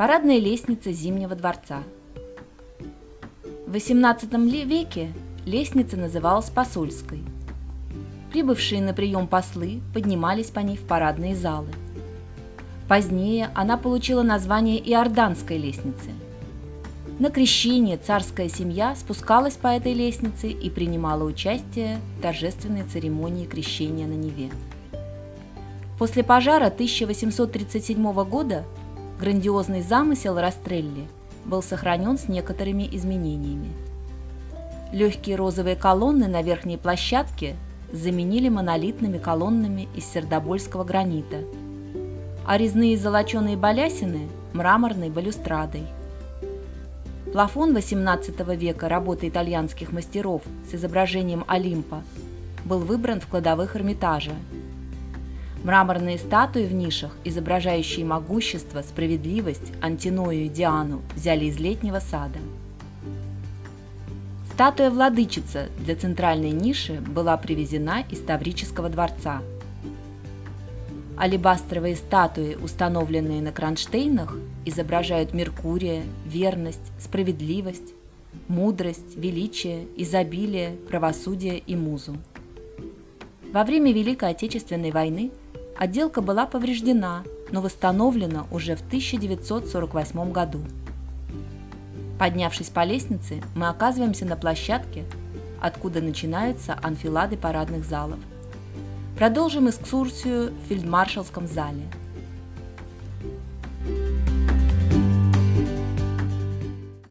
Парадная лестница Зимнего дворца. В XVIII веке лестница называлась посольской. Прибывшие на прием послы поднимались по ней в парадные залы. Позднее она получила название Иорданской лестницы. На крещение царская семья спускалась по этой лестнице и принимала участие в торжественной церемонии крещения на Неве. После пожара 1837 года Грандиозный замысел Растрелли был сохранен с некоторыми изменениями. Легкие розовые колонны на верхней площадке заменили монолитными колоннами из сердобольского гранита, а резные золоченые балясины – мраморной балюстрадой. Плафон XVIII века работы итальянских мастеров с изображением Олимпа был выбран в кладовых Эрмитажа – Мраморные статуи в нишах, изображающие могущество, справедливость, Антиною и Диану, взяли из летнего сада. Статуя владычица для центральной ниши была привезена из Таврического дворца. Алебастровые статуи, установленные на кронштейнах, изображают Меркурия, верность, справедливость, мудрость, величие, изобилие, правосудие и музу. Во время Великой Отечественной войны Отделка была повреждена, но восстановлена уже в 1948 году. Поднявшись по лестнице, мы оказываемся на площадке, откуда начинаются анфилады парадных залов. Продолжим экскурсию в фельдмаршалском зале –